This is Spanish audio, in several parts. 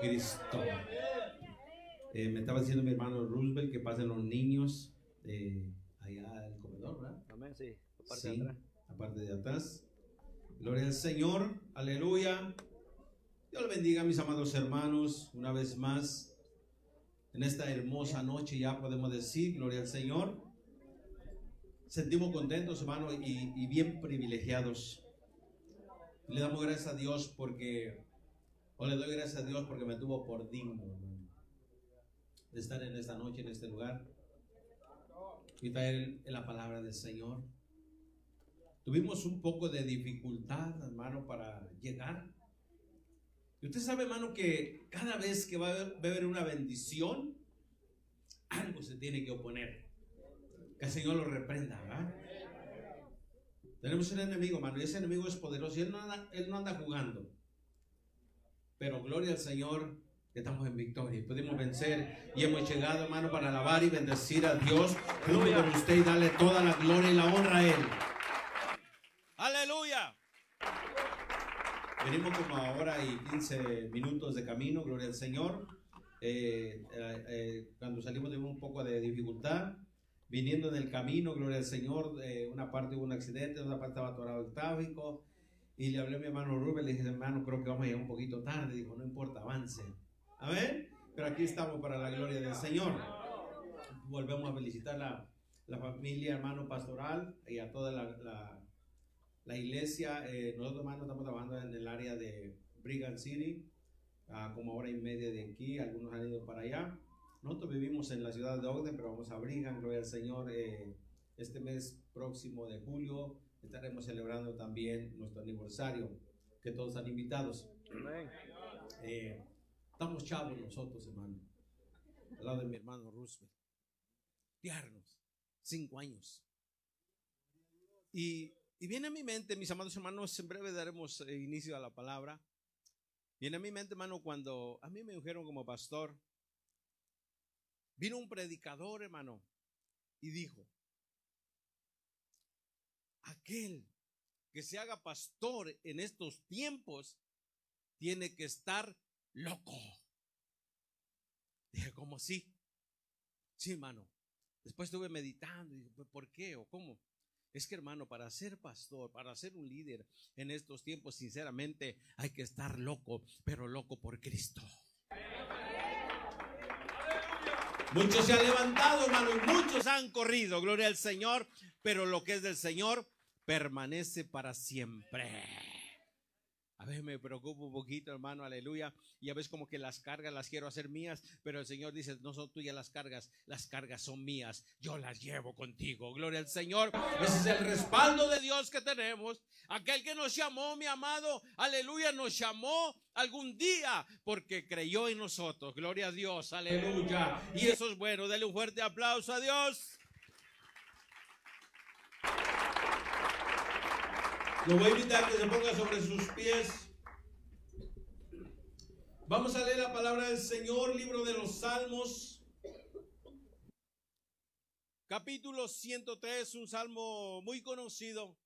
Jesucristo. Eh, me estaba diciendo mi hermano Roosevelt que pasen los niños eh, allá al comedor, ¿verdad? Amén, sí. Aparte Sí, de atrás. la parte de atrás. Gloria al Señor, aleluya. Dios le bendiga, mis amados hermanos, una vez más. En esta hermosa noche ya podemos decir, gloria al Señor. Sentimos contentos, hermanos, y, y bien privilegiados. Le damos gracias a Dios porque, o le doy gracias a Dios porque me tuvo por digno, de estar en esta noche, en este lugar, y traer la palabra del Señor. Tuvimos un poco de dificultad, hermano, para llegar. Y usted sabe, hermano, que cada vez que va a haber, una bendición, algo se tiene que oponer. Que el Señor lo reprenda, ¿verdad? Tenemos un enemigo, hermano, y ese enemigo es poderoso y él no anda jugando. Pero gloria al Señor, estamos en victoria y pudimos vencer y hemos llegado, hermano, para alabar y bendecir a Dios junto con usted y darle toda la gloria y la honra a Él. Aleluya. Venimos como a hora y 15 minutos de camino, gloria al Señor. Eh, eh, eh, cuando salimos tuvimos un poco de dificultad. Viniendo en el camino, gloria al Señor, eh, una parte hubo un accidente, otra parte estaba atorado el tráfico. Y le hablé a mi hermano Rubén, le dije, hermano, creo que vamos a llegar un poquito tarde. Dijo, no importa, avance. Amén. Pero aquí estamos para la gloria del Señor. Volvemos a felicitar la, la familia, hermano pastoral y a toda la, la, la iglesia. Eh, nosotros, hermanos, estamos trabajando en el área de Brigham City, a como hora y media de aquí. Algunos han ido para allá. Nosotros vivimos en la ciudad de Ogden, pero vamos a Brigham, gloria al Señor. eh, este mes próximo de julio estaremos celebrando también nuestro aniversario, que todos están invitados. Eh, estamos chavos nosotros, hermano. Al lado de mi hermano Roosevelt. Tiernos. Cinco años. Y, y viene a mi mente, mis amados hermanos, en breve daremos eh, inicio a la palabra. Viene a mi mente, hermano, cuando a mí me dijeron como pastor, vino un predicador, hermano, y dijo, aquel que se haga pastor en estos tiempos tiene que estar loco. Dije, ¿cómo así? Sí, hermano. Después estuve meditando y dije, "¿Pues ¿por qué o cómo? Es que, hermano, para ser pastor, para ser un líder en estos tiempos, sinceramente, hay que estar loco, pero loco por Cristo. Muchos se han levantado, hermano, y muchos han corrido, gloria al Señor, pero lo que es del Señor permanece para siempre. A veces me preocupo un poquito, hermano, aleluya. Y a veces como que las cargas las quiero hacer mías, pero el Señor dice, no son tuyas las cargas, las cargas son mías. Yo las llevo contigo. Gloria al Señor. Ese es el respaldo de Dios que tenemos. Aquel que nos llamó, mi amado, aleluya, nos llamó algún día porque creyó en nosotros. Gloria a Dios, aleluya. Y eso es bueno. Dele un fuerte aplauso a Dios. Lo voy a invitar que se ponga sobre sus pies. Vamos a leer la palabra del Señor, libro de los Salmos. Capítulo 103, un salmo muy conocido.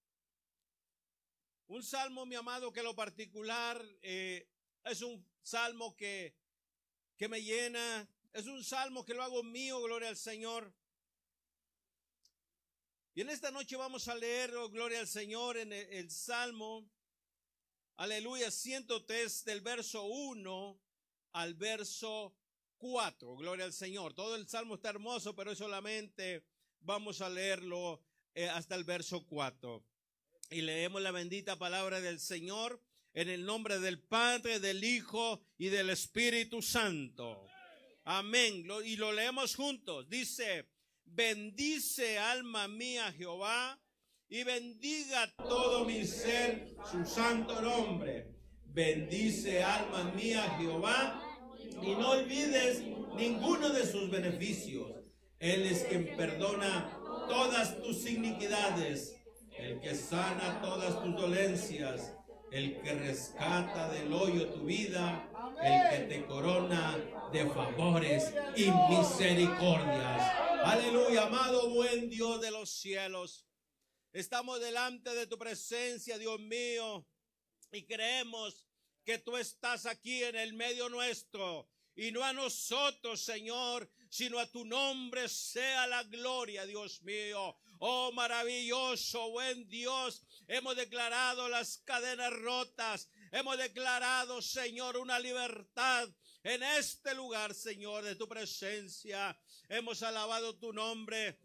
Un salmo, mi amado, que lo particular eh, es un salmo que, que me llena. Es un salmo que lo hago mío, gloria al Señor. Y en esta noche vamos a leer, oh, gloria al Señor, en el, Salmo, aleluya, 103 del verso 1 al verso 4, gloria al Señor. Todo el Salmo está hermoso, pero solamente vamos a leerlo eh, hasta el verso 4. Y leemos la bendita palabra del Señor en el nombre del Padre, del Hijo y del Espíritu Santo. Amén. Y lo leemos juntos. Dice, bendice alma mía Jehová y bendiga todo mi ser su santo nombre. Bendice alma mía Jehová y no olvides ninguno de sus beneficios. Él es quien perdona todas tus iniquidades, el que sana todas tus dolencias, el que rescata del hoyo tu vida, el que te corona de favores y misericordias. Aleluya, amado buen Dios de los cielos. Estamos delante de tu presencia, Dios mío, y creemos que tú estás aquí en el medio nuestro y no a nosotros, Señor, sino a tu nombre sea la gloria, Dios mío. Oh maravilloso, buen Dios, hemos declarado las cadenas rotas, hemos declarado, Señor, una libertad en este lugar, Señor, de tu presencia. Hemos alabado tu nombre,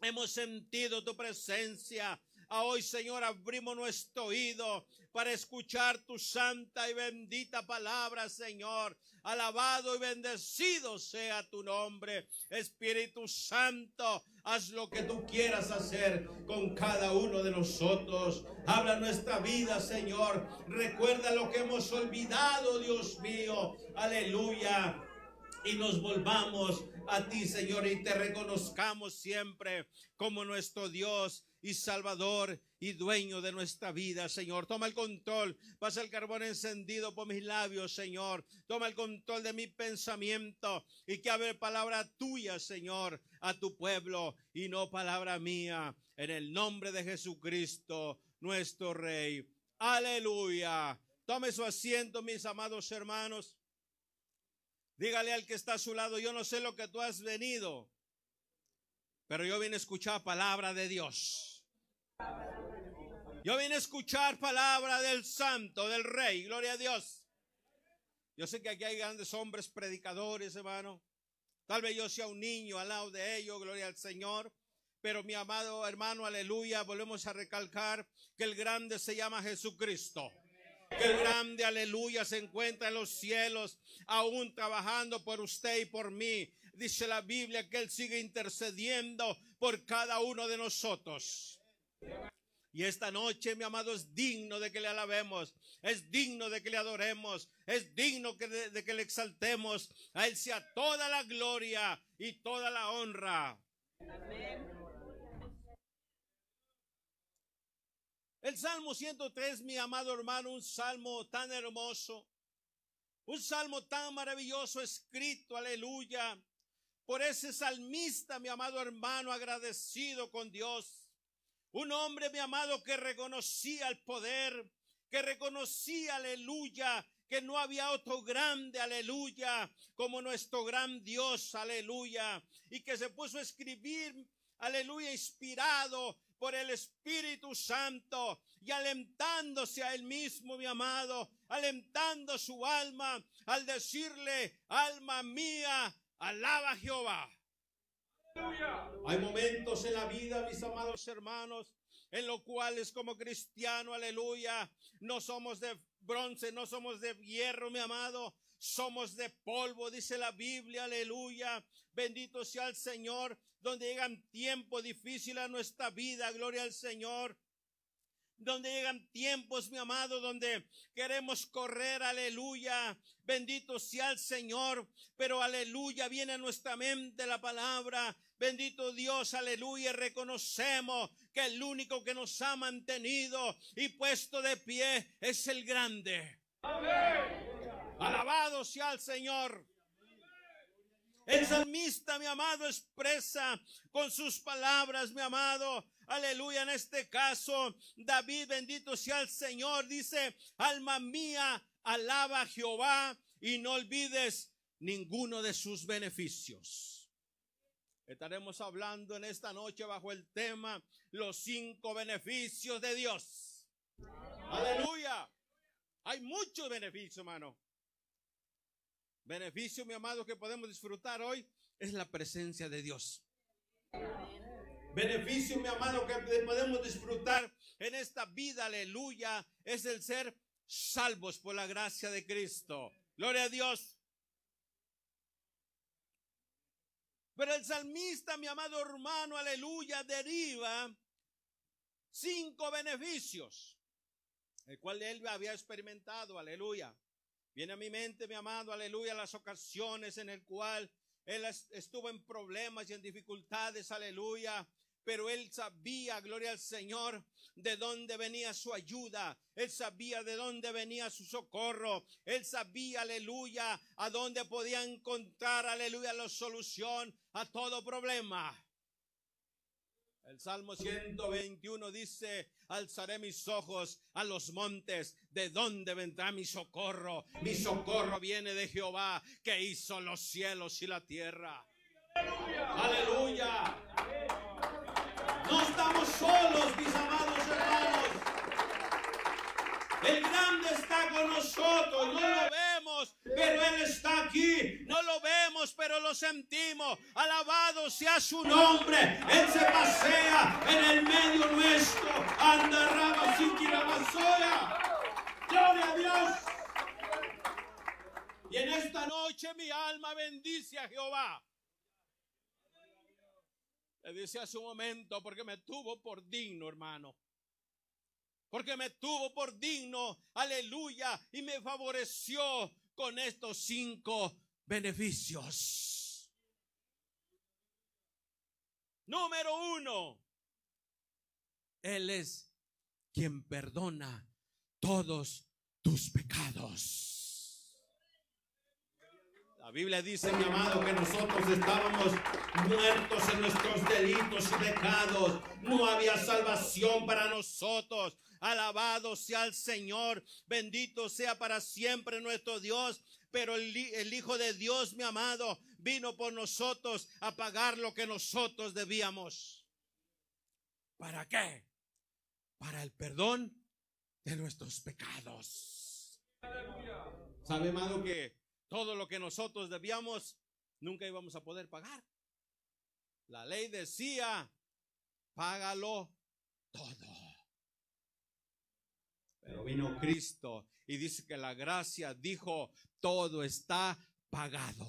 hemos sentido tu presencia. A hoy, Señor, abrimos nuestro oído para escuchar tu santa y bendita palabra, Señor. Alabado y bendecido sea tu nombre. Espíritu Santo, haz lo que tú quieras hacer con cada uno de nosotros. Habla nuestra vida, Señor. Recuerda lo que hemos olvidado, Dios mío. Aleluya. Y nos volvamos a ti, Señor, y te reconozcamos siempre como nuestro Dios y Salvador y dueño de nuestra vida, Señor. Toma el control, pasa el carbón encendido por mis labios, Señor. Toma el control de mi pensamiento y que hable palabra tuya, Señor, a tu pueblo y no palabra mía. En el nombre de Jesucristo, nuestro Rey. Aleluya. Tome su asiento, mis amados hermanos. Dígale al que está a su lado, yo no sé lo que tú has venido, pero yo vine a escuchar palabra de Dios. Yo vine a escuchar palabra del santo, del rey, gloria a Dios. Yo sé que aquí hay grandes hombres predicadores, hermano. Tal vez yo sea un niño al lado de ellos, gloria al Señor. Pero mi amado hermano, aleluya, volvemos a recalcar que el grande se llama Jesucristo. Que el grande, aleluya, se encuentra en los cielos, aún trabajando por usted y por mí. Dice la Biblia que Él sigue intercediendo por cada uno de nosotros. Y esta noche, mi amado, es digno de que le alabemos, es digno de que le adoremos, es digno de, que le exaltemos. A Él sea toda la gloria y toda la honra. El Salmo 103, mi amado hermano, un salmo tan hermoso, un salmo tan maravilloso escrito, aleluya, por ese salmista, mi amado hermano, agradecido con Dios. Un hombre, mi amado, que reconocía el poder, que reconocía, aleluya, que no había otro grande, aleluya, como nuestro gran Dios, aleluya, y que se puso a escribir, aleluya, inspirado por el Espíritu Santo y alentándose a él mismo, mi amado, alentando su alma al decirle, alma mía, alaba a Jehová. Hay momentos en la vida, mis amados hermanos, en los cuales como cristiano, aleluya, no somos de bronce, no somos de hierro, mi amado, somos de polvo, dice la Biblia, aleluya. Bendito sea el Señor, donde llegan tiempos difíciles a nuestra vida, gloria al Señor donde llegan tiempos, mi amado, donde queremos correr, aleluya, bendito sea el Señor, pero aleluya, viene a nuestra mente la palabra, bendito Dios, aleluya, reconocemos que el único que nos ha mantenido y puesto de pie es el grande. Alabado sea el Señor. El salmista, mi amado, expresa con sus palabras, mi amado, aleluya, en este caso, David, bendito sea el Señor, dice, alma mía, alaba a Jehová y no olvides ninguno de sus beneficios. Estaremos hablando en esta noche bajo el tema los cinco beneficios de Dios. Aleluya. Hay muchos beneficios, hermano. Beneficio, mi amado, que podemos disfrutar hoy es la presencia de Dios. Beneficio, mi amado, que podemos disfrutar en esta vida, aleluya, es el ser salvos por la gracia de Cristo. Gloria a Dios. Pero el salmista, mi amado hermano, aleluya, deriva cinco beneficios, el cual él había experimentado, aleluya. Viene a mi mente, mi amado, aleluya, las ocasiones en el cual él estuvo en problemas y en dificultades, aleluya. pero él sabía, gloria al Señor, de dónde venía su ayuda. Él sabía de dónde venía su socorro. Él sabía, aleluya, a dónde podía encontrar, aleluya, la solución a todo problema. El Salmo 121 dice, alzaré mis ojos a los montes, ¿de dónde vendrá mi socorro? Mi socorro viene de Jehová, que hizo los cielos y la tierra. Aleluya. No estamos solos, mis amados hermanos. El grande está con nosotros, no lo pero Él está aquí. No lo vemos, pero lo sentimos. Alabado sea su nombre. Él se pasea en el medio nuestro. Anda rama Gloria a Dios. Y en esta noche mi alma bendice a Jehová. Le dice hace un momento, porque me tuvo por digno, hermano porque me tuvo por digno, aleluya, y me favoreció con estos cinco beneficios. Número uno, Él es quien perdona todos tus pecados. La Biblia dice, mi amado, que nosotros estábamos muertos en nuestros delitos y pecados. No había salvación para nosotros. Alabado sea el Señor. Bendito sea para siempre nuestro Dios. Pero el, Hijo de Dios, mi amado, vino por nosotros a pagar lo que nosotros debíamos. ¿Para qué? Para el perdón de nuestros pecados. ¿Sabe, amado, que todo lo que nosotros debíamos nunca íbamos a poder pagar? La ley decía, págalo todo. Pero vino Cristo y dice que la gracia dijo, todo está pagado.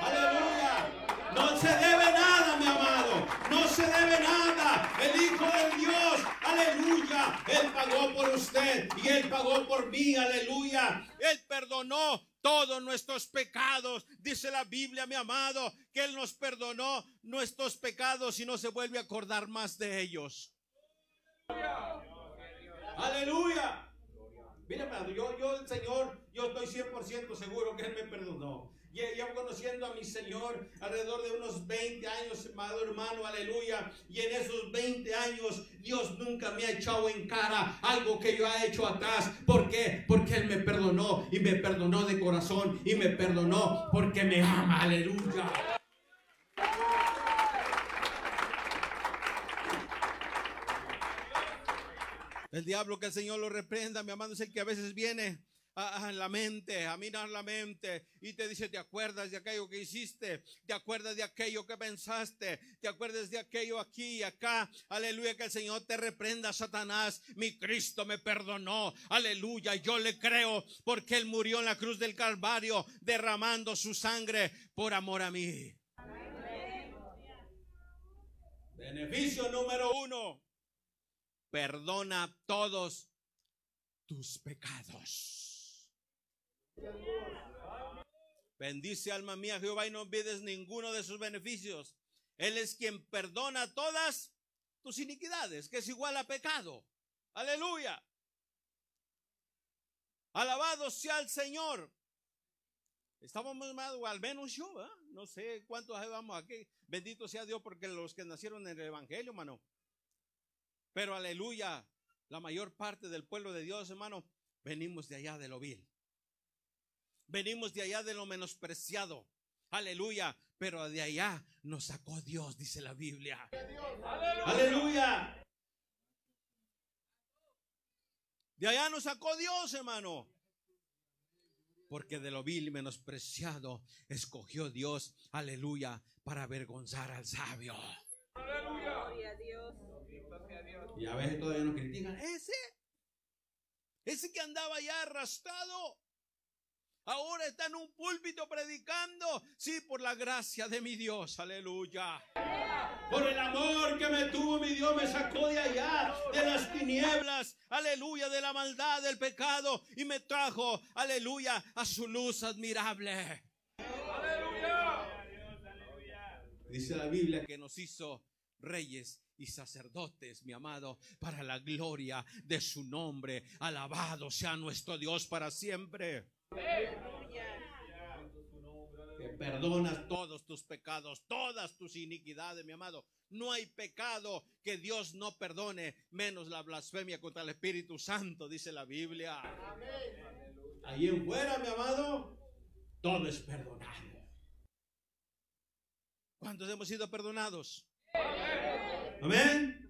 Aleluya. No se debe nada, mi amado. No se debe nada. El Hijo de Dios, aleluya. Él pagó por usted y Él pagó por mí, aleluya. Él perdonó todos nuestros pecados. Dice la Biblia, mi amado, que Él nos perdonó nuestros pecados y no se vuelve a acordar más de ellos. Aleluya. Mira, yo, yo, el Señor, yo estoy 100% seguro que Él me perdonó. Llevo conociendo a mi Señor alrededor de unos 20 años, amado hermano, aleluya. Y en esos 20 años Dios nunca me ha echado en cara algo que yo he hecho atrás. ¿Por qué? Porque Él me perdonó y me perdonó de corazón y me perdonó porque me ama, aleluya. El diablo que el Señor lo reprenda, mi amado, es el que a veces viene a, la mente, a mirar la mente y te dice, ¿te acuerdas de aquello que hiciste? ¿Te acuerdas de aquello que pensaste? ¿Te acuerdas de aquello aquí y acá? Aleluya, que el Señor te reprenda, Satanás. Mi Cristo me perdonó. Aleluya, yo le creo porque Él murió en la cruz del Calvario derramando su sangre por amor a mí. Beneficio número uno perdona todos tus pecados. Bendice alma mía Jehová y no olvides ninguno de sus beneficios. Él es quien perdona todas tus iniquidades, que es igual a pecado. Aleluya. Alabado sea el Señor. Estamos más, al menos yo, no sé cuántos vamos aquí. Bendito sea Dios porque los que nacieron en el Evangelio, hermano, pero aleluya, la mayor parte del pueblo de Dios, hermano, venimos de allá de lo vil. Venimos de allá de lo menospreciado. Aleluya. Pero de allá nos sacó Dios, dice la Biblia. Aleluya. De allá nos sacó Dios, hermano. Porque de lo vil y menospreciado escogió Dios, aleluya, para avergonzar al sabio. Y a veces todavía nos critican. Ese, ese que andaba ya arrastrado, ahora está en un púlpito predicando. Sí, por la gracia de mi Dios, aleluya. Por el amor que me tuvo mi Dios, me sacó de allá, de las tinieblas, aleluya, de la maldad, del pecado, y me trajo, aleluya, a su luz admirable. Dice la Biblia que nos hizo reyes y sacerdotes, mi amado, para la gloria de su nombre. Alabado sea nuestro Dios para siempre. Que perdonas todos tus pecados, todas tus iniquidades, mi amado. No hay pecado que Dios no perdone, menos la blasfemia contra el Espíritu Santo, dice la Biblia. Ahí en fuera, mi amado, todo es perdonado. ¿Cuántos hemos sido perdonados? Amén.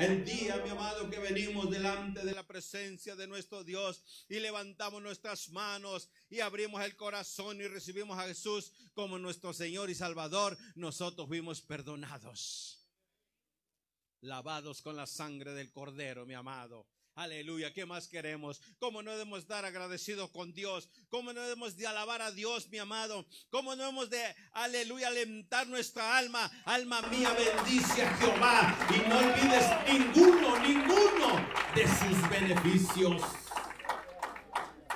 El día, mi amado, que venimos delante de la presencia de nuestro Dios y levantamos nuestras manos y abrimos el corazón y recibimos a Jesús como nuestro Señor y Salvador, nosotros fuimos perdonados. Lavados con la sangre del Cordero, mi amado. Aleluya, ¿qué más queremos? ¿Cómo no debemos estar agradecidos con Dios? ¿Cómo no debemos de alabar a Dios, mi amado? ¿Cómo no debemos de, aleluya, alentar nuestra alma? Alma mía, bendice a Jehová y no olvides ninguno, ninguno de sus beneficios.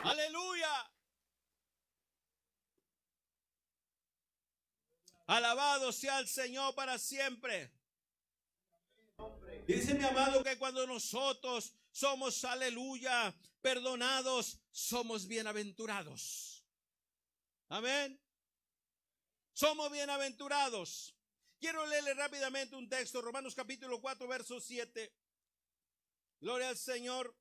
Aleluya. Alabado sea el Señor para siempre. Dice mi amado que cuando nosotros somos, aleluya, perdonados, somos bienaventurados. Amén. Somos bienaventurados. Quiero leerle rápidamente un texto, Romanos capítulo 4, verso 7. Gloria al Señor.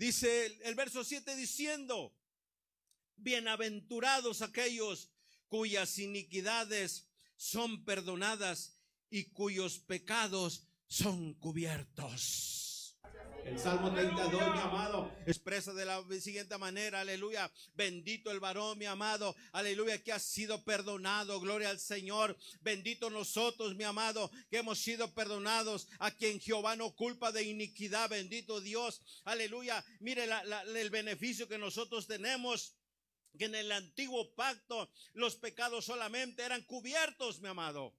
Dice el, verso 7 diciendo, bienaventurados aquellos cuyas iniquidades son perdonadas y cuyos pecados son cubiertos. El Salmo 32, mi amado, expresa de la siguiente manera, aleluya, bendito el varón, mi amado, aleluya, que ha sido perdonado, gloria al Señor, bendito nosotros, mi amado, que hemos sido perdonados, a quien Jehová no culpa de iniquidad, bendito Dios, aleluya, mire el beneficio que nosotros tenemos que en el antiguo pacto los pecados solamente eran cubiertos, mi amado.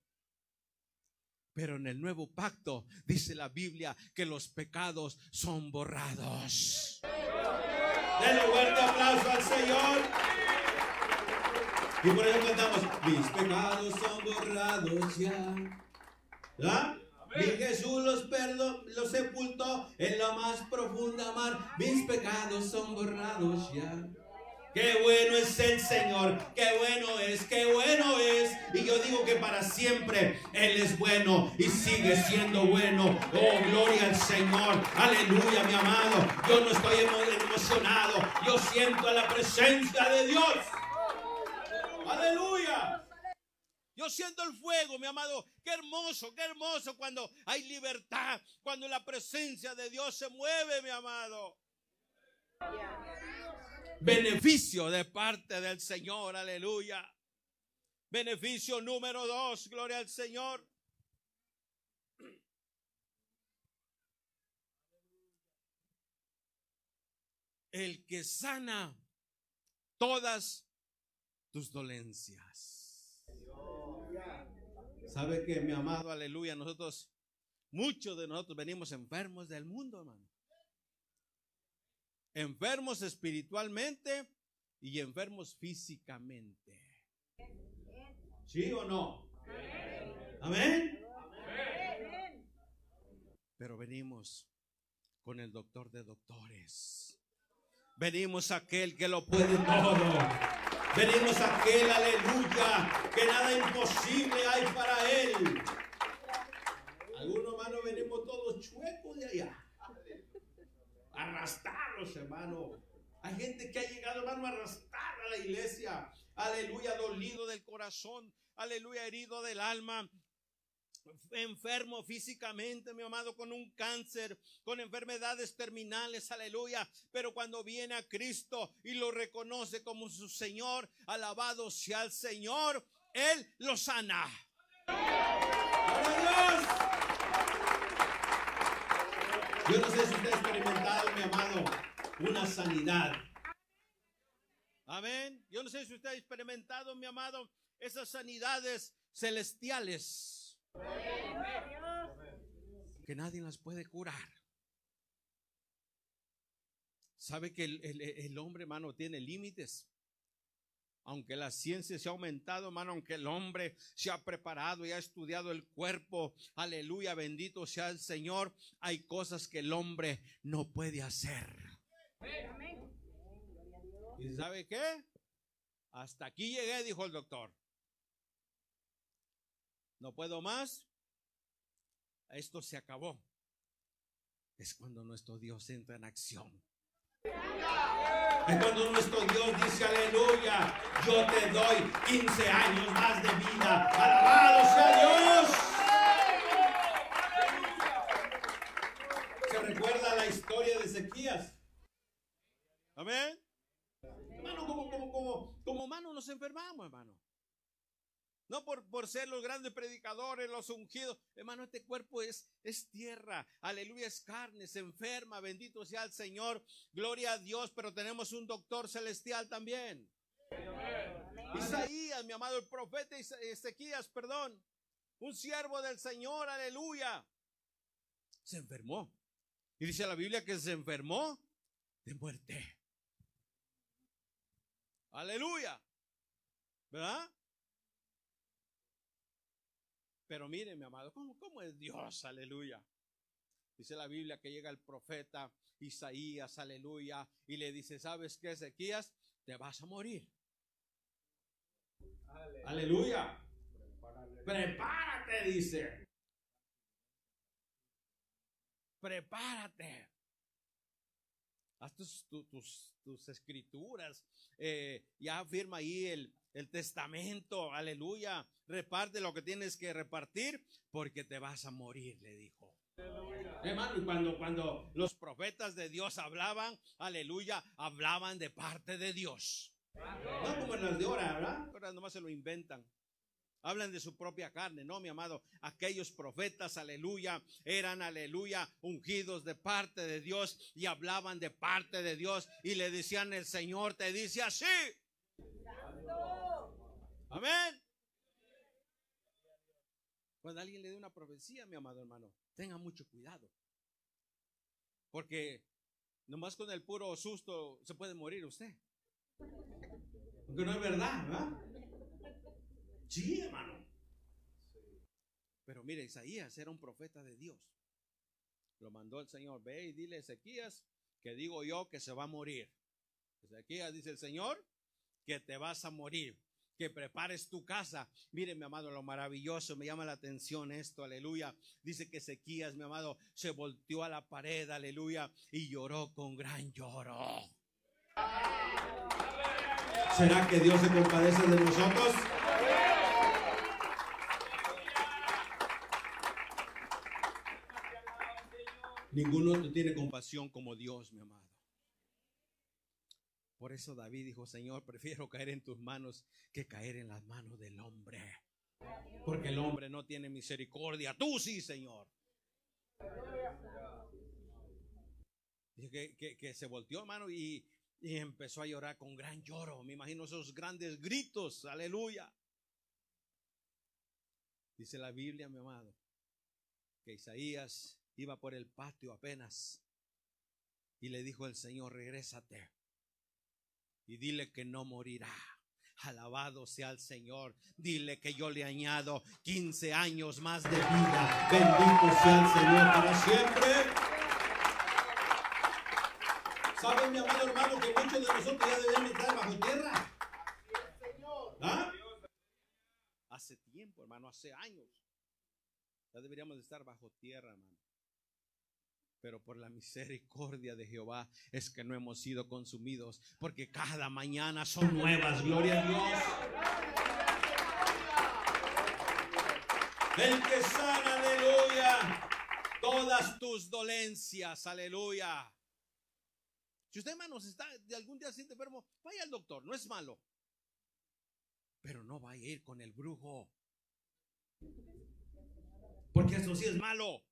Pero en el nuevo pacto dice la Biblia que los pecados son borrados. Denle un fuerte aplauso al Señor. Y por eso cantamos, mis pecados son borrados ya. ¿Ah? Mi Jesús los perdonó, los sepultó en la más profunda mar. Mis pecados son borrados ya. Qué bueno es el Señor, qué bueno es, qué bueno es. Y yo digo que para siempre Él es bueno y sigue siendo bueno. Oh, gloria al Señor. Aleluya, mi amado. Yo no estoy emocionado. Yo siento la presencia de Dios. Aleluya. Yo siento el fuego, mi amado. Qué hermoso, qué hermoso cuando hay libertad, cuando la presencia de Dios se mueve, mi amado beneficio de parte del Señor, aleluya. Beneficio número dos, gloria al Señor. El que sana todas tus dolencias. ¿Sabe que mi amado, aleluya, nosotros, muchos de nosotros venimos enfermos del mundo, hermano? Enfermos espiritualmente y enfermos físicamente. ¿Sí o no? Amén. Pero venimos con el doctor de doctores. Venimos a aquel que lo puede todo. Venimos a aquel, aleluya, que nada imposible hay para él. Algunos hermanos venimos todos chuecos de allá arrastrarlos, hermano. Hay gente que ha llegado, hermano, a arrastrar a la iglesia. Aleluya, dolido del corazón. Aleluya, herido del alma. Enfermo físicamente, mi amado, con un cáncer, con enfermedades terminales, aleluya. Pero cuando viene a Cristo y lo reconoce como su Señor, alabado sea el Señor, Él lo sana. Yo no experimentado, mi amado, una sanidad. Amén. Yo no sé si usted ha experimentado, mi amado, esas sanidades celestiales. Que nadie las puede curar. Sabe que el, el hombre, hermano, tiene límites. Aunque la ciencia se ha aumentado, hermano, aunque el hombre se ha preparado y ha estudiado el cuerpo, aleluya, bendito sea el Señor, hay cosas que el hombre no puede hacer. ¿Y sabe qué? Hasta aquí llegué, dijo el doctor. No puedo más. Esto se acabó. Es cuando nuestro Dios entra en acción. Es cuando nuestro Dios dice, aleluya, yo te doy 15 años más de vida. Alabado sea Dios. ¿Se recuerda la historia de Ezequías? Amén. Hermano, como, como, como, como nos enfermamos, hermano. No por, por ser los grandes predicadores, los ungidos. Hermano, este cuerpo es, es tierra. Aleluya, es carne, se enferma. Bendito sea el Señor. Gloria a Dios, pero tenemos un doctor celestial también. Isaías, mi amado, el profeta Ezequías, perdón. Un siervo del Señor, aleluya. Se enfermó. Y dice la Biblia que se enfermó de muerte. Aleluya. ¿Verdad? Pero mire, mi amado, ¿cómo, cómo es Dios? Aleluya. Dice la Biblia que llega el profeta Isaías, aleluya, y le dice, ¿sabes qué, Ezequías? Te vas a morir. Aleluya. Prepárate, dice. Prepárate. Haz tus, tu- tus, tus escrituras. eh, ya firma ahí el, el testamento. Aleluya. Reparte lo que tienes que repartir porque te vas a morir, le dijo. Hermano, y cuando, cuando los profetas de Dios hablaban, aleluya, hablaban de parte de Dios. No como en las de ahora, ¿verdad? Ahora nomás se lo inventan. Hablan de su propia carne, no, mi amado. Aquellos profetas, aleluya, eran, aleluya, ungidos de parte de Dios y hablaban de parte de Dios y le decían, el Señor te dice así. Amén. Cuando alguien le dé una profecía, mi amado hermano, tenga mucho cuidado. Porque nomás con el puro susto se puede morir usted. Porque no es verdad, ¿verdad? Sí, hermano. Pero mire, Isaías era un profeta de Dios. Lo mandó el Señor. Ve y dile a Ezequías que digo yo que se va a morir. Ezequías dice el Señor que te vas a morir. Que prepares tu casa. Mire, mi amado, lo maravilloso, me llama la atención esto, aleluya. Dice que Ezequías, mi amado, se volteó a la pared, aleluya, y lloró con gran lloro. ¿Será que Dios se compadece de nosotros? Ninguno tiene compasión como Dios, mi amado. Por eso David dijo, Señor, prefiero caer en tus manos que caer en las manos del hombre. Porque el hombre no tiene misericordia. Tú sí, Señor. Que- que se volteó, hermano, y, y empezó a llorar con gran lloro. Me imagino esos grandes gritos. Aleluya. Dice la Biblia, mi amado, que Isaías iba por el patio apenas y le dijo el Señor, regrésate y dile que no morirá. Alabado sea el Señor. Dile que yo le añado 15 años más de vida. Bendito sea el Señor para siempre. ¿Saben, mi amado hermano, que muchos de nosotros ya debemos estar bajo tierra? ¿Ah? Hace tiempo, hermano, hace años. Ya deberíamos de estar bajo tierra, hermano. Pero por la misericordia de Jehová es que no hemos sido consumidos, porque cada mañana son nuevas, gloria a Dios. El que sana, aleluya, todas tus dolencias, aleluya. Si usted, hermanos, está de algún día siente enfermo, vaya al doctor, no es malo. Pero no vaya a ir con el brujo. Porque eso sí es malo.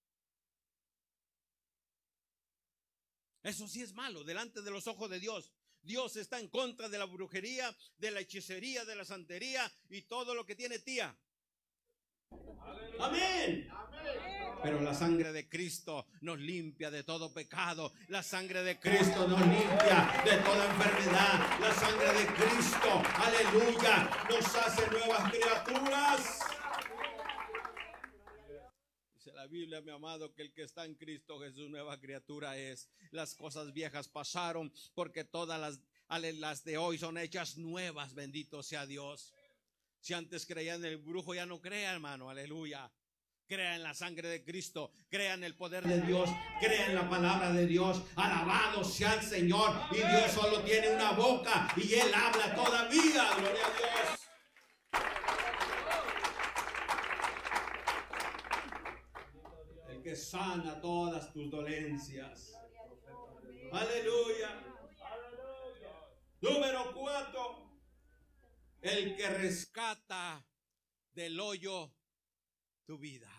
Eso sí es malo delante de los ojos de Dios. Dios está en contra de la brujería, de la hechicería, de la santería y todo lo que tiene tía. Amén. Pero la sangre de Cristo nos limpia de todo pecado. La sangre de Cristo nos limpia de toda enfermedad. La sangre de Cristo, aleluya, nos hace nuevas criaturas. Dice la Biblia, mi amado, que el que está en Cristo Jesús, nueva criatura es. Las cosas viejas pasaron porque todas las, las de hoy son hechas nuevas. Bendito sea Dios. Si antes creían en el brujo, ya no crea, hermano. Aleluya. Crea en la sangre de Cristo, crea en el poder de Dios, crea en la palabra de Dios. Alabado sea el Señor. Y Dios solo tiene una boca y Él habla todavía. Gloria a Dios. El que sana todas tus dolencias. Aleluya. Número cuatro. El que rescata del hoyo tu vida.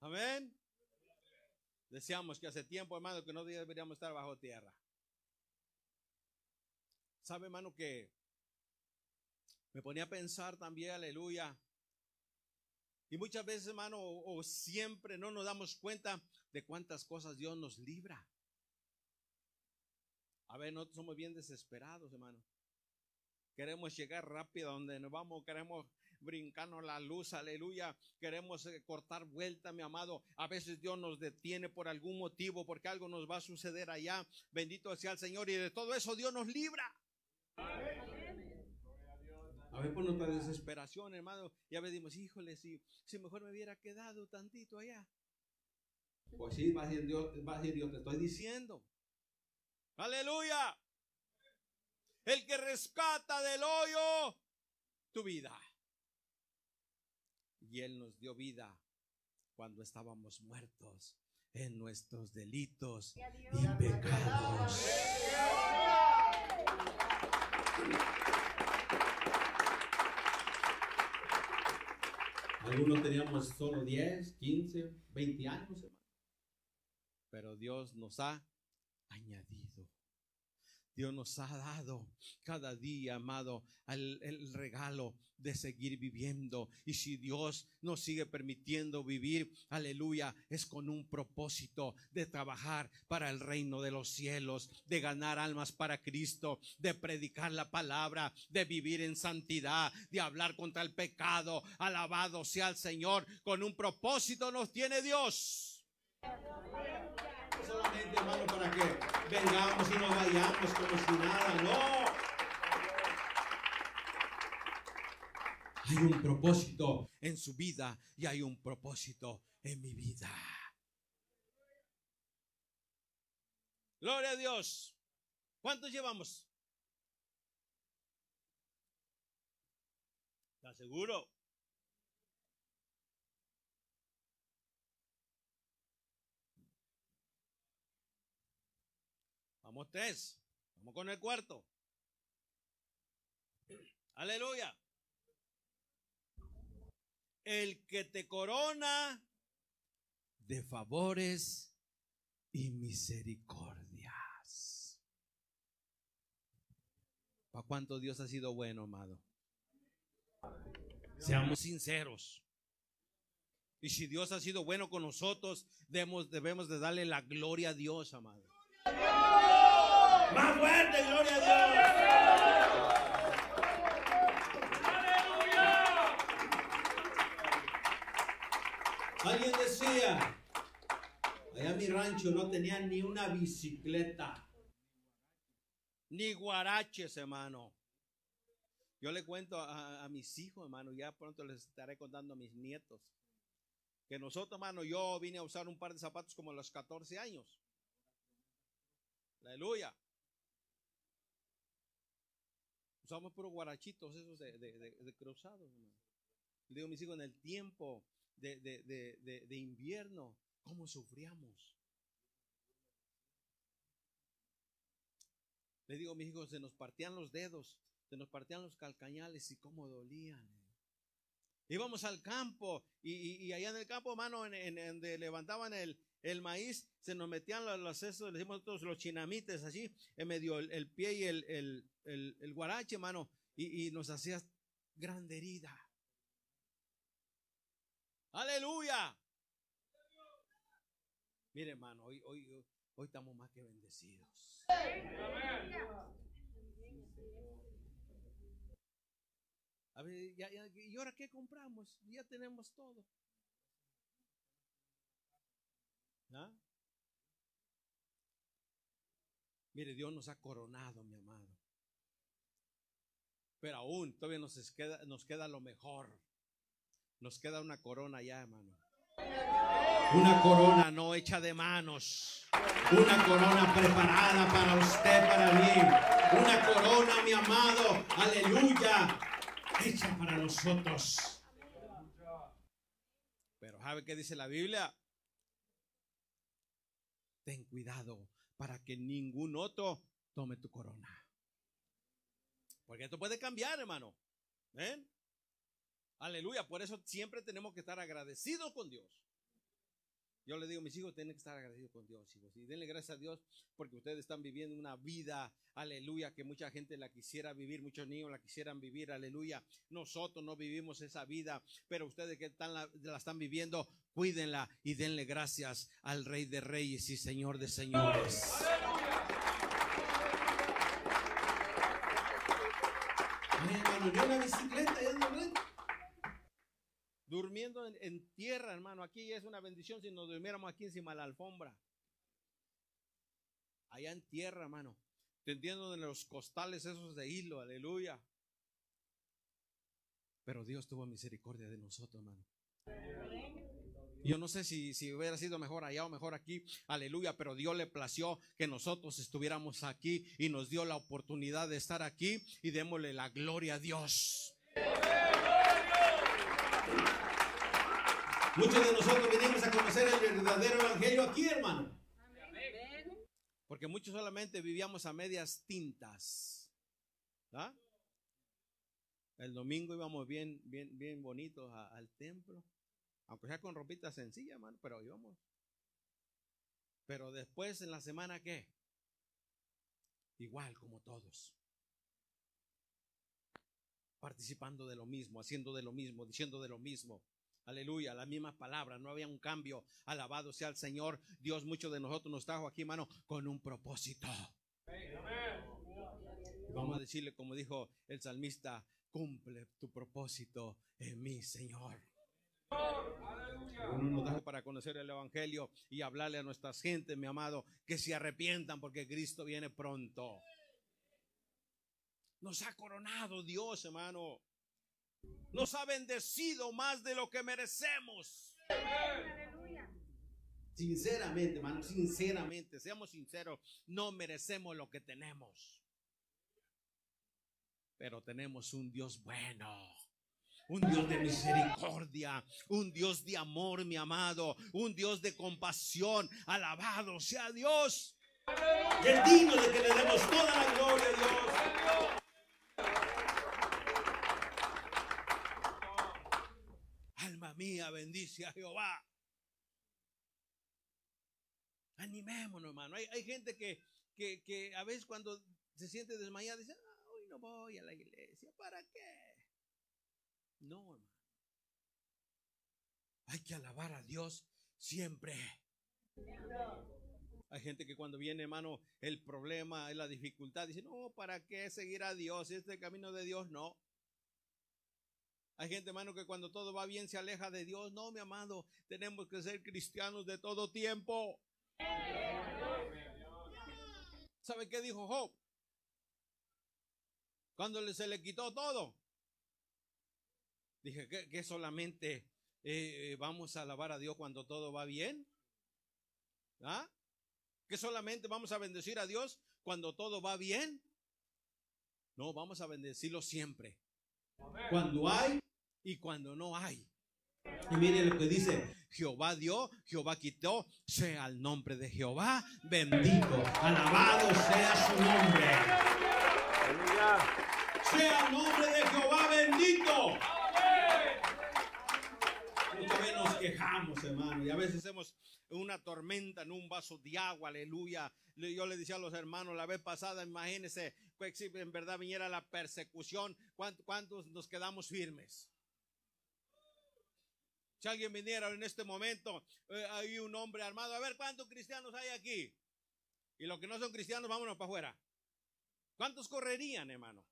Amén. Deseamos que hace tiempo, hermano, que no deberíamos estar bajo tierra. ¿Sabe, hermano, que me ponía a pensar también, aleluya? Y muchas veces, hermano, o, siempre no nos damos cuenta de cuántas cosas Dios nos libra. A ver, nosotros somos bien desesperados, hermano. Queremos llegar rápido a donde nos vamos, queremos brincarnos la luz, aleluya. Queremos eh, cortar vuelta, mi amado. A veces Dios nos detiene por algún motivo, porque algo nos va a suceder allá. Bendito sea el Señor. Y de todo eso Dios nos libra. A ver por nuestra desesperación, hermano. Ya decimos, híjole, si, si mejor me hubiera quedado tantito allá. Pues sí, va a decir Dios, va a decir Dios, te estoy diciendo. Aleluya. El que rescata del hoyo tu vida y Él nos dio vida cuando estábamos muertos en nuestros delitos y pecados. Algunos teníamos solo 10, 15, 20 años, Pero Dios nos ha añadido Dios nos ha dado cada día, amado, el, regalo de seguir viviendo. Y si Dios nos sigue permitiendo vivir, aleluya, es con un propósito de trabajar para el reino de los cielos, de ganar almas para Cristo, de predicar la palabra, de vivir en santidad, de hablar contra el pecado. Alabado sea el Señor. Con un propósito nos tiene Dios solamente, hermano, para que vengamos y nos vayamos como si nada, no. Hay un propósito en su vida y hay un propósito en mi vida. Gloria a Dios. ¿Cuántos llevamos? ¿Estás seguro? Vamos tres. Vamos con el cuarto. Aleluya. El que te corona de favores y misericordias. ¿Para cuánto Dios ha sido bueno, amado? Seamos sinceros. Y si Dios ha sido bueno con nosotros, debemos, debemos de darle la gloria a Dios, amado. Más fuerte, gloria a Dios. Alguien decía, allá mi rancho no tenía ni una bicicleta, ni guaraches, hermano. Yo le cuento a, a, mis hijos, hermano, ya pronto les estaré contando a mis nietos, que nosotros, hermano, yo vine a usar un par de zapatos como a los 14 años. Aleluya. Usamos puros guarachitos esos de, de, cruzados. Le digo a mis hijos, en el tiempo de, invierno, ¿cómo sufríamos? Le digo a mis hijos, se nos partían los dedos, se nos partían los calcañales y cómo dolían. Íbamos al campo y, allá en el campo, mano, en, donde levantaban el, el maíz, se nos metían los, los esos, decimos nosotros los chinamites así, en medio el, pie y el, el, guarache, mano, y, nos hacía grande herida. Aleluya. Mire, hermano, hoy, hoy, hoy, hoy estamos más que bendecidos. A ver, ¿y ahora qué compramos? Ya tenemos todo. ¿Ah? Mire, Dios nos ha coronado, mi amado. Pero aún todavía nos queda, nos queda lo mejor. Nos queda una corona ya, hermano. Una corona no hecha de manos. Una corona preparada para usted, para mí. Una corona, mi amado. Aleluya. Hecha para nosotros. Pero ¿sabe qué dice la Biblia? Ten cuidado para que ningún otro tome tu corona. Porque esto puede cambiar, hermano. Aleluya. Por eso siempre tenemos que estar agradecidos con Dios. Yo le digo, mis hijos tienen que estar agradecidos con Dios, hijos. Y denle gracias a Dios porque ustedes están viviendo una vida, aleluya, que mucha gente la quisiera vivir, muchos niños la quisieran vivir, aleluya. Nosotros no vivimos esa vida, pero ustedes que están la están viviendo, cuídenla y denle gracias al Rey de Reyes y Señor de Señores. Durmiendo en, en, tierra, hermano. Aquí es una bendición si nos durmiéramos aquí encima de la alfombra. Allá en tierra, hermano. Tendiendo en los costales esos de hilo, aleluya. Pero Dios tuvo misericordia de nosotros, hermano. Yo no sé si, si hubiera sido mejor allá o mejor aquí, aleluya, pero Dios le plació que nosotros estuviéramos aquí y nos dio la oportunidad de estar aquí y démosle la gloria a Dios. Muchos de nosotros venimos a conocer el verdadero evangelio aquí, hermano. Porque muchos solamente vivíamos a medias tintas. El domingo íbamos bien, bien, bien bonitos al templo. Aunque sea con ropita sencilla, hermano, pero íbamos. Pero después en la semana, ¿qué? Igual como todos. Participando de lo mismo, haciendo de lo mismo, diciendo de lo mismo. Aleluya, las mismas palabras, no había un cambio. Alabado sea el Señor. Dios, muchos de nosotros nos trajo aquí, hermano, con un propósito. Vamos a decirle, como dijo el salmista, cumple tu propósito en mí, Señor. Para conocer el Evangelio y hablarle a nuestras gentes, mi amado, que se arrepientan porque Cristo viene pronto. Nos ha coronado Dios, hermano. Nos ha bendecido más de lo que merecemos. Sinceramente, hermano, sinceramente, seamos sinceros, no merecemos lo que tenemos. Pero tenemos un Dios bueno. Un Dios de misericordia, un Dios de amor, mi amado, un Dios de compasión. Alabado sea Dios. Es digno de que le demos toda la gloria a Dios. Alma mía, bendice a Jehová. Animémonos, hermano. Hay, hay gente que, que, que, a veces cuando se siente desmayada dice, ah, hoy no voy a la iglesia. ¿Para qué? No, hermano. Hay que alabar a Dios siempre. Hay gente que cuando viene, hermano, el problema, la dificultad, dice, no, ¿para qué seguir a Dios? Este camino de Dios, no. Hay gente, hermano, que cuando todo va bien se aleja de Dios. No, mi amado, tenemos que ser cristianos de todo tiempo. ¿Sabe qué dijo Job? Cuando se le quitó todo. Dije, ¿que, solamente eh, vamos a alabar a Dios cuando todo va bien? ¿Ah? ¿Que solamente vamos a bendecir a Dios cuando todo va bien? No, vamos a bendecirlo siempre. Cuando hay y cuando no hay. Y miren lo que dice, Jehová dio, Jehová quitó, sea el nombre de Jehová bendito, alabado sea su nombre. Sea el nombre de Jehová bendito quejamos, hermano, y a veces hacemos una tormenta en un vaso de agua, aleluya. Yo le decía a los hermanos la vez pasada, imagínense, pues, si en verdad viniera la persecución, ¿cuántos nos quedamos firmes? Si alguien viniera en este momento, eh, hay un hombre armado, a ver cuántos cristianos hay aquí. Y los que no son cristianos, vámonos para afuera. ¿Cuántos correrían, hermano?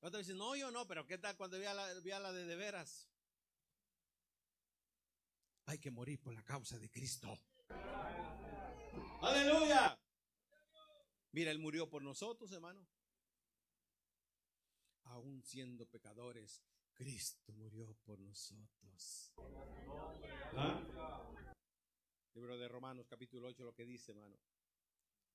Otros dicen, no, yo no, pero ¿qué tal cuando vi a la, vi a la de de veras? Hay que morir por la causa de Cristo. Aleluya. Mira, Él murió por nosotros, hermano. Aún siendo pecadores, Cristo murió por nosotros. ¿Ah? Libro de Romanos capítulo 8 lo que dice, hermano.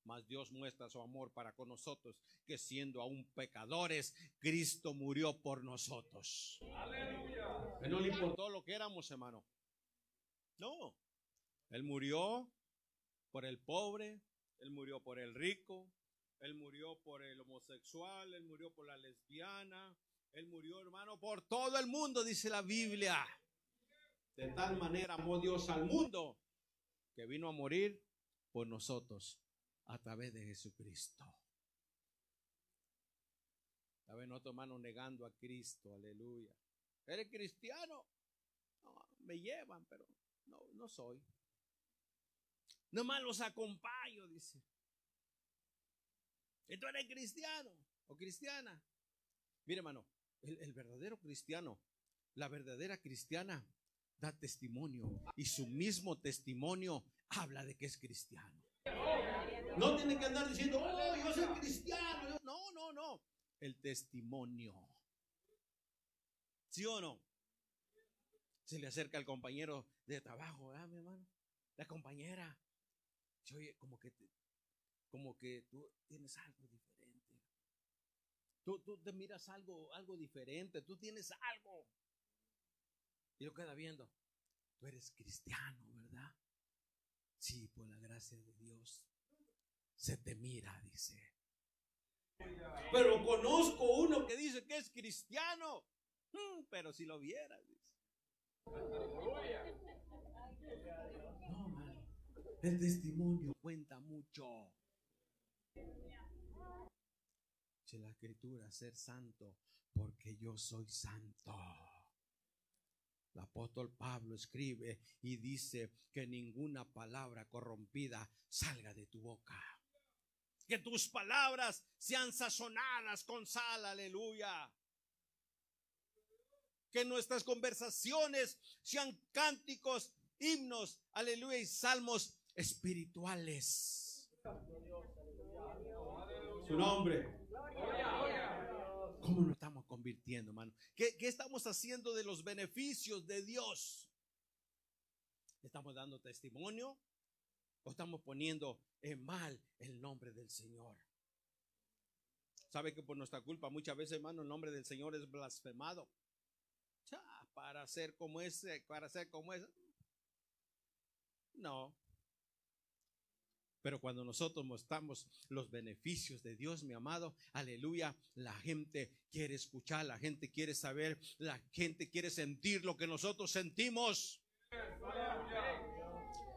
Mas Dios muestra su amor para con nosotros, que siendo aún pecadores, Cristo murió por nosotros. Aleluya. No le importó lo que éramos, hermano. No. Él murió por el pobre, Él murió por el rico, Él murió por el homosexual, Él murió por la lesbiana, Él murió, hermano, por todo el mundo, dice la Biblia. De tal manera amó Dios al mundo que vino a morir por nosotros a través de Jesucristo. ¿Saben? Otro hermano negando a Cristo, aleluya. ¿Eres cristiano? No, me llevan, pero no, no soy. Nomás los acompaño, dice. ¿Y tú eres cristiano o cristiana? Mire, hermano, el, el verdadero cristiano, la verdadera cristiana da testimonio y su mismo testimonio habla de que es cristiano. No tiene que andar diciendo, oh, yo soy cristiano. No, no, no. El testimonio. ¿Sí o no? Se le acerca al compañero de trabajo, ¿verdad, mi hermano? La compañera. Oye, como que, como que tú tienes algo diferente. Tú, tú te miras algo, algo diferente. Tú tienes algo. Y lo queda viendo. Tú eres cristiano, ¿verdad? Sí, por la gracia de Dios. Se te mira, dice. Pero conozco uno que dice que es cristiano. Mm, pero si lo vieras. No. El testimonio cuenta mucho. Si la escritura, ser santo, porque yo soy santo. El apóstol Pablo escribe y dice que ninguna palabra corrompida salga de tu boca. Que tus palabras sean sazonadas con sal, aleluya. Que nuestras conversaciones sean cánticos, himnos, aleluya, y salmos espirituales. Su nombre. ¿Cómo nos estamos convirtiendo, hermano? ¿Qué, estamos haciendo de los beneficios de Dios? ¿Estamos dando testimonio? ¿O estamos poniendo en mal el nombre del Señor? ¿Sabe que por nuestra culpa muchas veces, hermano, el nombre del Señor es blasfemado? Para ser como ese, para ser como ese. No, pero cuando nosotros mostramos los beneficios de Dios, mi amado, aleluya, la gente quiere escuchar, la gente quiere saber, la gente quiere sentir lo que nosotros sentimos.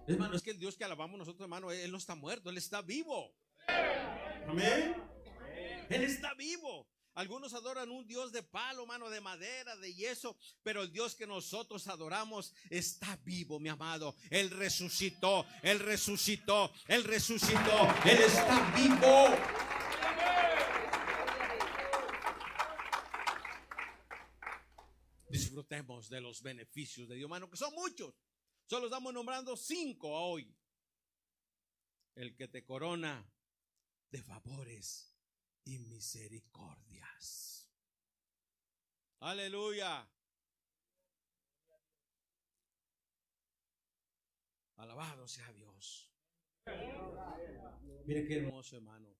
Hermano, es que el Dios que alabamos nosotros, hermano, Él no está muerto, Él está vivo. Amén. Él está vivo. Algunos adoran un Dios de palo, mano de madera, de yeso, pero el Dios que nosotros adoramos está vivo, mi amado. Él resucitó, Él resucitó, Él resucitó, Él está vivo. Disfrutemos de los beneficios de Dios, hermano, que son muchos. Solo estamos nombrando cinco hoy. El que te corona de favores y misericordias. Aleluya. Alabado sea Dios. Mire qué hermoso hermano.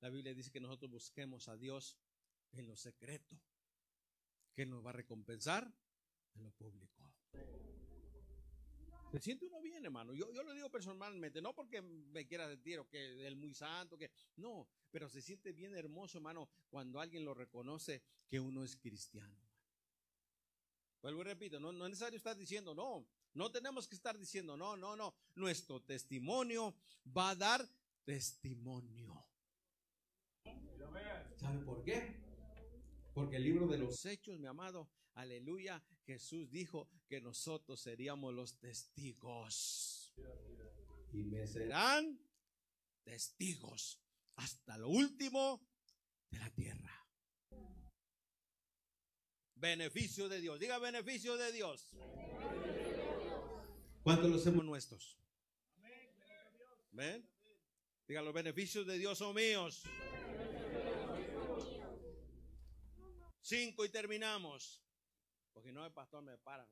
La Biblia dice que nosotros busquemos a Dios en lo secreto, que nos va a recompensar en lo público. Se siente uno bien, hermano. Yo, yo lo digo personalmente, no porque me quiera decir o que es muy santo, que no, pero se siente bien hermoso, hermano, cuando alguien lo reconoce que uno es cristiano. Vuelvo y repito, no, no es necesario estar diciendo, no, no tenemos que estar diciendo, no, no, no. Nuestro testimonio va a dar testimonio. ¿Sabe por qué? Porque el libro de los Hechos, mi amado, aleluya, Jesús dijo que nosotros seríamos los testigos. Y me serán testigos hasta lo último de la tierra. Beneficio de Dios. Diga beneficio de Dios. ¿Cuántos los hacemos nuestros? ¿Ven? Diga, los beneficios de Dios son míos. Cinco y terminamos. Porque no el pastor me para.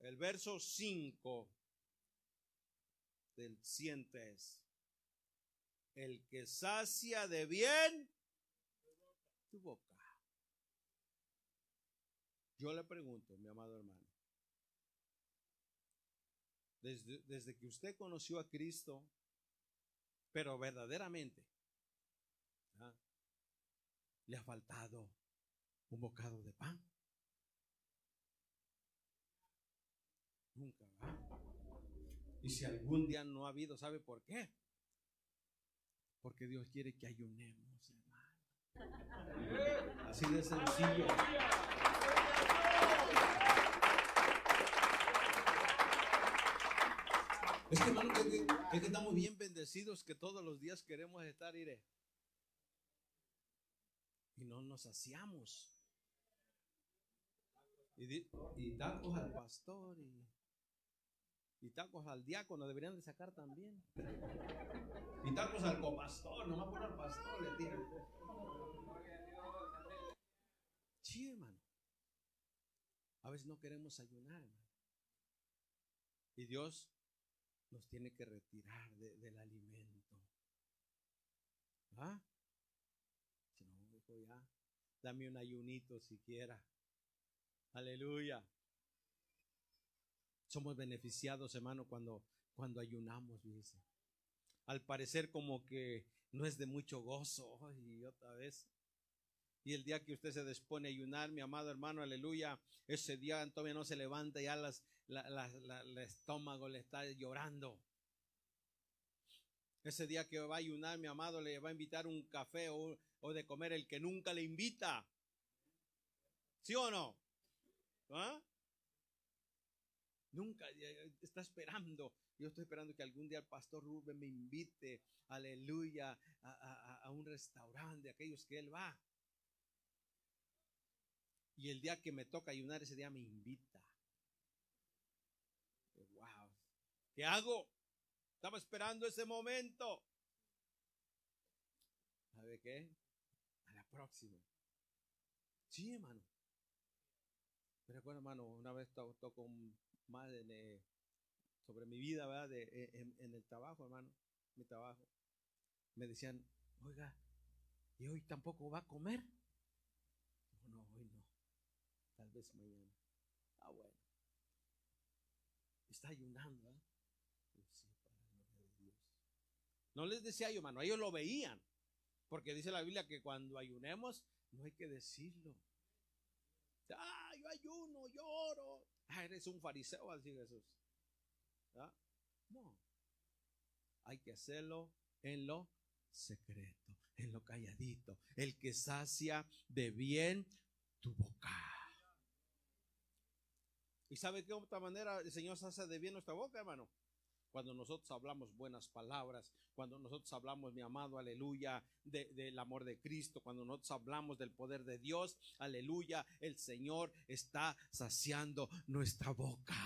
El verso 5 del siente es, el que sacia de bien tu boca. Yo le pregunto, mi amado hermano, desde, desde que usted conoció a Cristo, pero verdaderamente, ¿ah? le ha faltado un bocado de pan. Nunca, Y si algún día no ha habido, ¿sabe por qué? Porque Dios quiere que ayunemos, hermano. Así de sencillo. Es que, estamos bien bendecidos que todos los días queremos estar, iré. Y no nos saciamos. Y, tacos al pastor y, y, tacos al diácono deberían de sacar también. Y tacos al copastor, nomás por al pastor le tiran. Sí, hermano. A veces no queremos ayunar. Y Dios nos tiene que retirar del alimento. ¿Ah? Si no, dijo ya, dame un ayunito siquiera. Aleluya. Somos beneficiados, hermano, cuando, cuando ayunamos, dice. Al parecer como que no es de mucho gozo. Y otra vez. Y el día que usted se dispone a ayunar, mi amado hermano, aleluya, ese día todavía no se levanta, ya las, el estómago le está llorando. Ese día que va a ayunar, mi amado, le va a invitar un café o, de comer el que nunca le invita. ¿Sí o no? ¿Ah? Nunca está esperando. Yo estoy esperando que algún día el pastor Rubén me invite, aleluya, a, a un restaurante de aquellos que él va. Y el día que me toca ayunar, ese día me invita. Wow. ¿Qué hago? Estaba esperando ese momento. ¿Sabe qué? A la próxima. Sí, hermano. Me recuerdo, hermano, una vez toco más eh, sobre mi vida, ¿verdad? De, eh, en, el trabajo, hermano. Mi trabajo. Me decían, oiga, ¿y hoy tampoco va a comer? No, no, hoy no. Tal vez mañana. Ah, bueno está ayunando. ¿eh? No les decía yo, hermano, ellos lo veían. Porque dice la Biblia que cuando ayunemos, no hay que decirlo. Ah, yo ayuno, lloro. Ah, eres un fariseo, así Jesús. ¿Ah? No. Hay que hacerlo en lo secreto, en lo calladito. El que sacia de bien tu boca. ¿Y sabe qué otra manera el Señor se hace de bien nuestra boca, hermano? Cuando nosotros hablamos buenas palabras, cuando nosotros hablamos, mi amado, aleluya, del amor de Cristo, cuando nosotros hablamos del poder de Dios, aleluya, el Señor está saciando nuestra boca.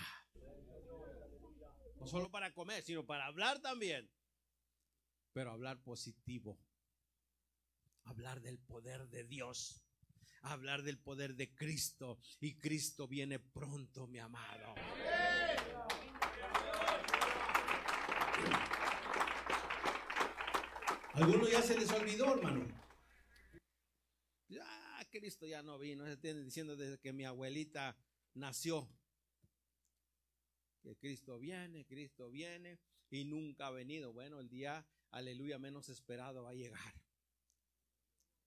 No solo para comer, sino para hablar también. Pero hablar positivo. Hablar del poder de Dios hablar del poder de Cristo y Cristo viene pronto, mi amado. Algunos ya se les olvidó, hermano. Ya, Cristo ya no vino. Se tiene diciendo desde que mi abuelita nació. Que Cristo viene, Cristo viene y nunca ha venido. Bueno, el día, aleluya, menos esperado va a llegar.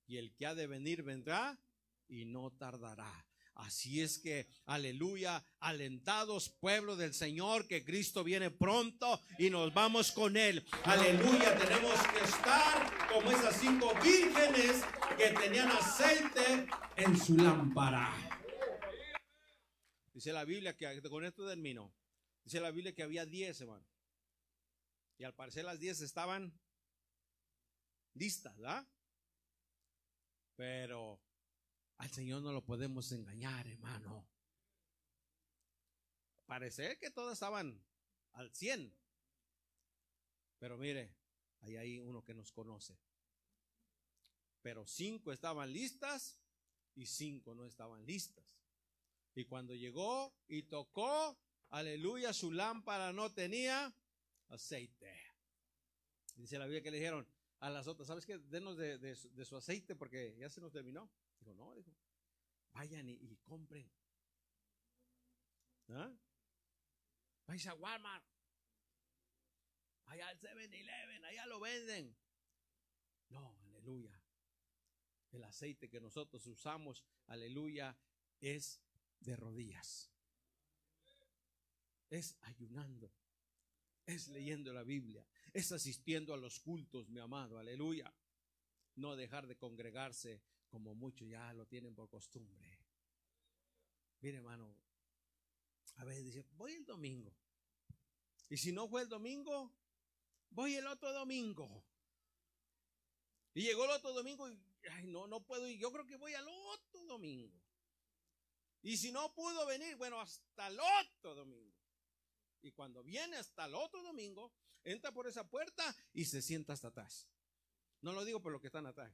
Y el que ha de venir vendrá y no tardará. Así es que, aleluya, alentados pueblo del Señor, que Cristo viene pronto y nos vamos con Él. Aleluya, tenemos que estar como esas cinco vírgenes que tenían aceite en su lámpara. Dice la Biblia que con esto termino. Dice la Biblia que había diez, hermano. Y al parecer las diez estaban listas, ¿verdad? Pero al Señor no lo podemos engañar, hermano. Parece que todas estaban al 100. Pero mire, hay ahí uno que nos conoce. Pero cinco estaban listas y cinco no estaban listas. Y cuando llegó y tocó, aleluya, su lámpara no tenía aceite. Dice la Biblia que le dijeron a las otras, ¿sabes qué? Denos de, de su aceite porque ya se nos terminó. Dijo, no, dijo, vayan y, compren. ¿Ah? Vais a Walmart. Allá al 7-Eleven, allá lo venden. No, aleluya. El aceite que nosotros usamos, aleluya, es de rodillas. Es ayunando. Es leyendo la Biblia. Es asistiendo a los cultos, mi amado. Aleluya. No dejar de congregarse como muchos ya lo tienen por costumbre. Mire, hermano, a veces dice, voy el domingo. Y si no fue el domingo, voy el otro domingo. Y llegó el otro domingo y, ay, no, no puedo ir. Yo creo que voy al otro domingo. Y si no pudo venir, bueno, hasta el otro domingo. Y cuando viene hasta el otro domingo, entra por esa puerta y se sienta hasta atrás. No lo digo por lo que están atrás.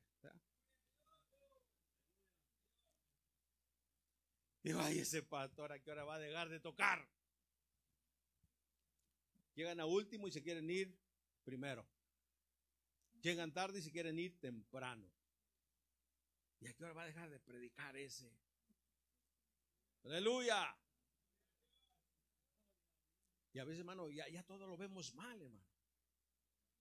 Digo, ay, ese pastor, ¿a qué hora va a dejar de tocar? Llegan a último y se quieren ir primero. Llegan tarde y se quieren ir temprano. ¿Y a qué hora va a dejar de predicar ese? Aleluya. Y a veces, hermano, ya, ya todo lo vemos mal, hermano.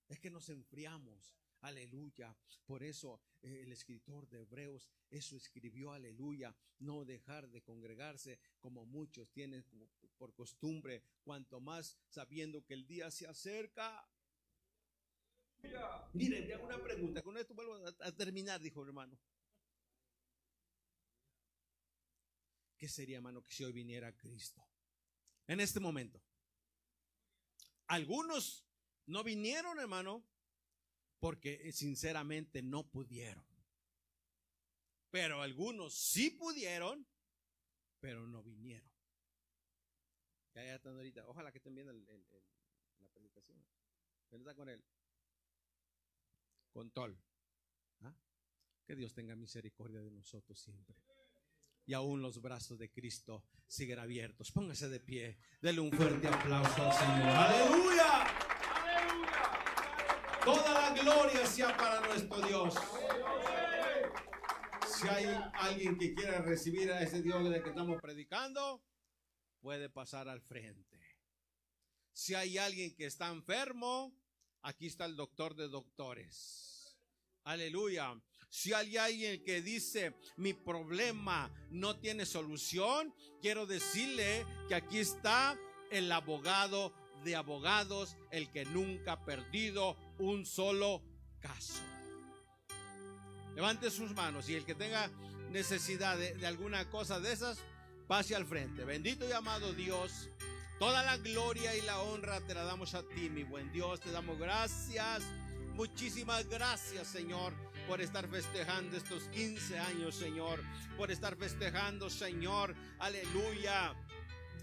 Es que nos enfriamos. Aleluya. Por eso eh, el escritor de Hebreos eso escribió, aleluya. No dejar de congregarse como muchos tienen por costumbre, cuanto más sabiendo que el día se acerca. Miren, te hago una pregunta. Con esto vuelvo a terminar, dijo el hermano. ¿Qué sería, hermano, que si hoy viniera Cristo? En este momento. Algunos no vinieron, hermano, porque eh, sinceramente no pudieron. Pero algunos sí pudieron, pero no vinieron. Ya, están ahorita. Ojalá que estén viendo la predicación. está con él? Con Tol. ¿Ah? Que Dios tenga misericordia de nosotros siempre. Y aún los brazos de Cristo siguen abiertos. Póngase de pie. Dele un fuerte aplauso al Señor. Aleluya. Toda la gloria sea para nuestro Dios. Si hay alguien que quiera recibir a ese Dios de que estamos predicando, puede pasar al frente. Si hay alguien que está enfermo, aquí está el doctor de doctores. Aleluya. Si hay alguien que dice, mi problema no tiene solución, quiero decirle que aquí está el abogado de abogados, el que nunca ha perdido un solo caso. Levante sus manos y el que tenga necesidad de, alguna cosa de esas, pase al frente. Bendito y amado Dios, toda la gloria y la honra te la damos a ti, mi buen Dios. Te damos gracias. Muchísimas gracias, Señor, por estar festejando estos 15 años, Señor. Por estar festejando, Señor. Aleluya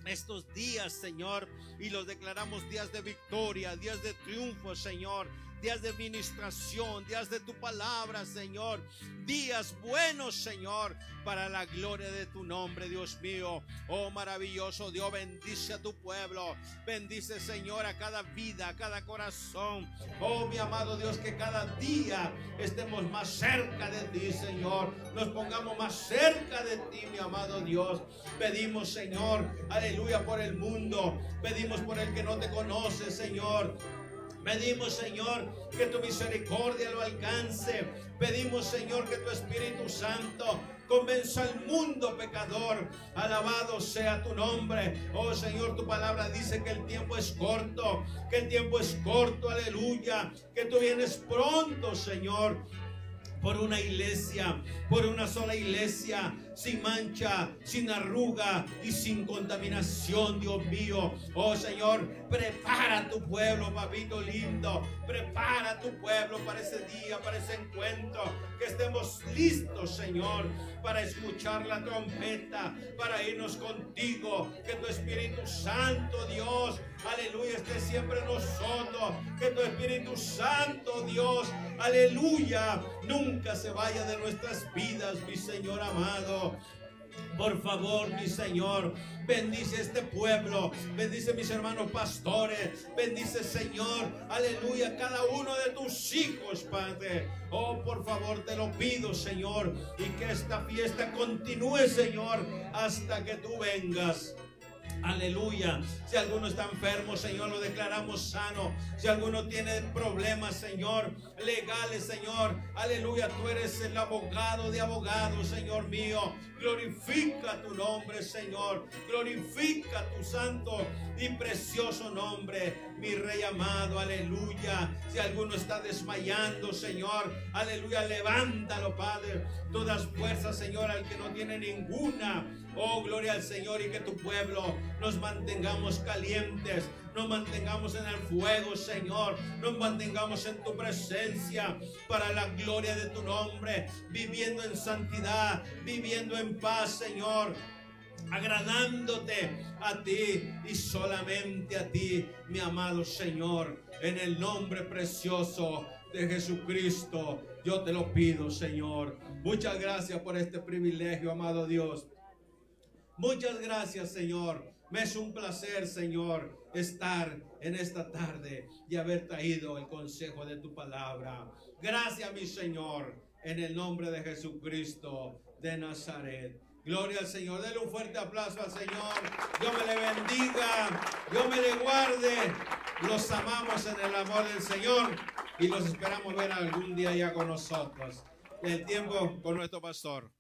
estos días, Señor, y los declaramos días de victoria, días de triunfo, Señor días de administración, días de tu palabra, Señor, días buenos, Señor, para la gloria de tu nombre, Dios mío. Oh maravilloso Dios, bendice a tu pueblo, bendice, Señor, a cada vida, a cada corazón. Oh mi amado Dios, que cada día estemos más cerca de ti, Señor, nos pongamos más cerca de ti, mi amado Dios. Pedimos, Señor, aleluya, por el mundo, pedimos por el que no te conoce, Señor. Pedimos, Señor, que tu misericordia lo alcance. Pedimos, Señor, que tu Espíritu Santo convenza al mundo pecador. Alabado sea tu nombre. Oh Señor, tu palabra dice que el tiempo es corto, que el tiempo es corto, aleluya, que tú vienes pronto, Señor por una iglesia, por una sola iglesia, sin mancha, sin arruga y sin contaminación, Dios mío. Oh Señor, prepara tu pueblo, papito lindo. Prepara tu pueblo para ese día, para ese encuentro. Que estemos listos, Señor, para escuchar la trompeta, para irnos contigo. Que tu Espíritu Santo, Dios, aleluya, esté siempre en nosotros. Que tu Espíritu Santo, Dios, aleluya, nunca se vaya de nuestras vidas, mi Señor amado. Por favor, mi Señor, bendice este pueblo, bendice mis hermanos pastores, bendice Señor, aleluya, cada uno de tus hijos, Padre. Oh, por favor, te lo pido, Señor, y que esta fiesta continúe, Señor, hasta que tú vengas. Aleluya. Si alguno está enfermo, Señor, lo declaramos sano. Si alguno tiene problemas, Señor, legales, Señor. Aleluya. Tú eres el abogado de abogados, Señor mío. Glorifica tu nombre, Señor. Glorifica tu santo y precioso nombre, mi Rey amado. Aleluya. Si alguno está desmayando, Señor. Aleluya. Levántalo, Padre. Todas fuerzas, Señor, al que no tiene ninguna. Oh, gloria al Señor y que tu pueblo nos mantengamos calientes, nos mantengamos en el fuego, Señor, nos mantengamos en tu presencia para la gloria de tu nombre, viviendo en santidad, viviendo en paz, Señor agradándote a ti y solamente a ti, mi amado Señor, en el nombre precioso de Jesucristo. Yo te lo pido, Señor. Muchas gracias por este privilegio, amado Dios. Muchas gracias, Señor. Me es un placer, Señor, estar en esta tarde y haber traído el consejo de tu palabra. Gracias, mi Señor, en el nombre de Jesucristo de Nazaret. Gloria al Señor. Denle un fuerte aplauso al Señor. Dios me le bendiga. Dios me le guarde. Los amamos en el amor del Señor y los esperamos ver algún día ya con nosotros. El tiempo con nuestro pastor.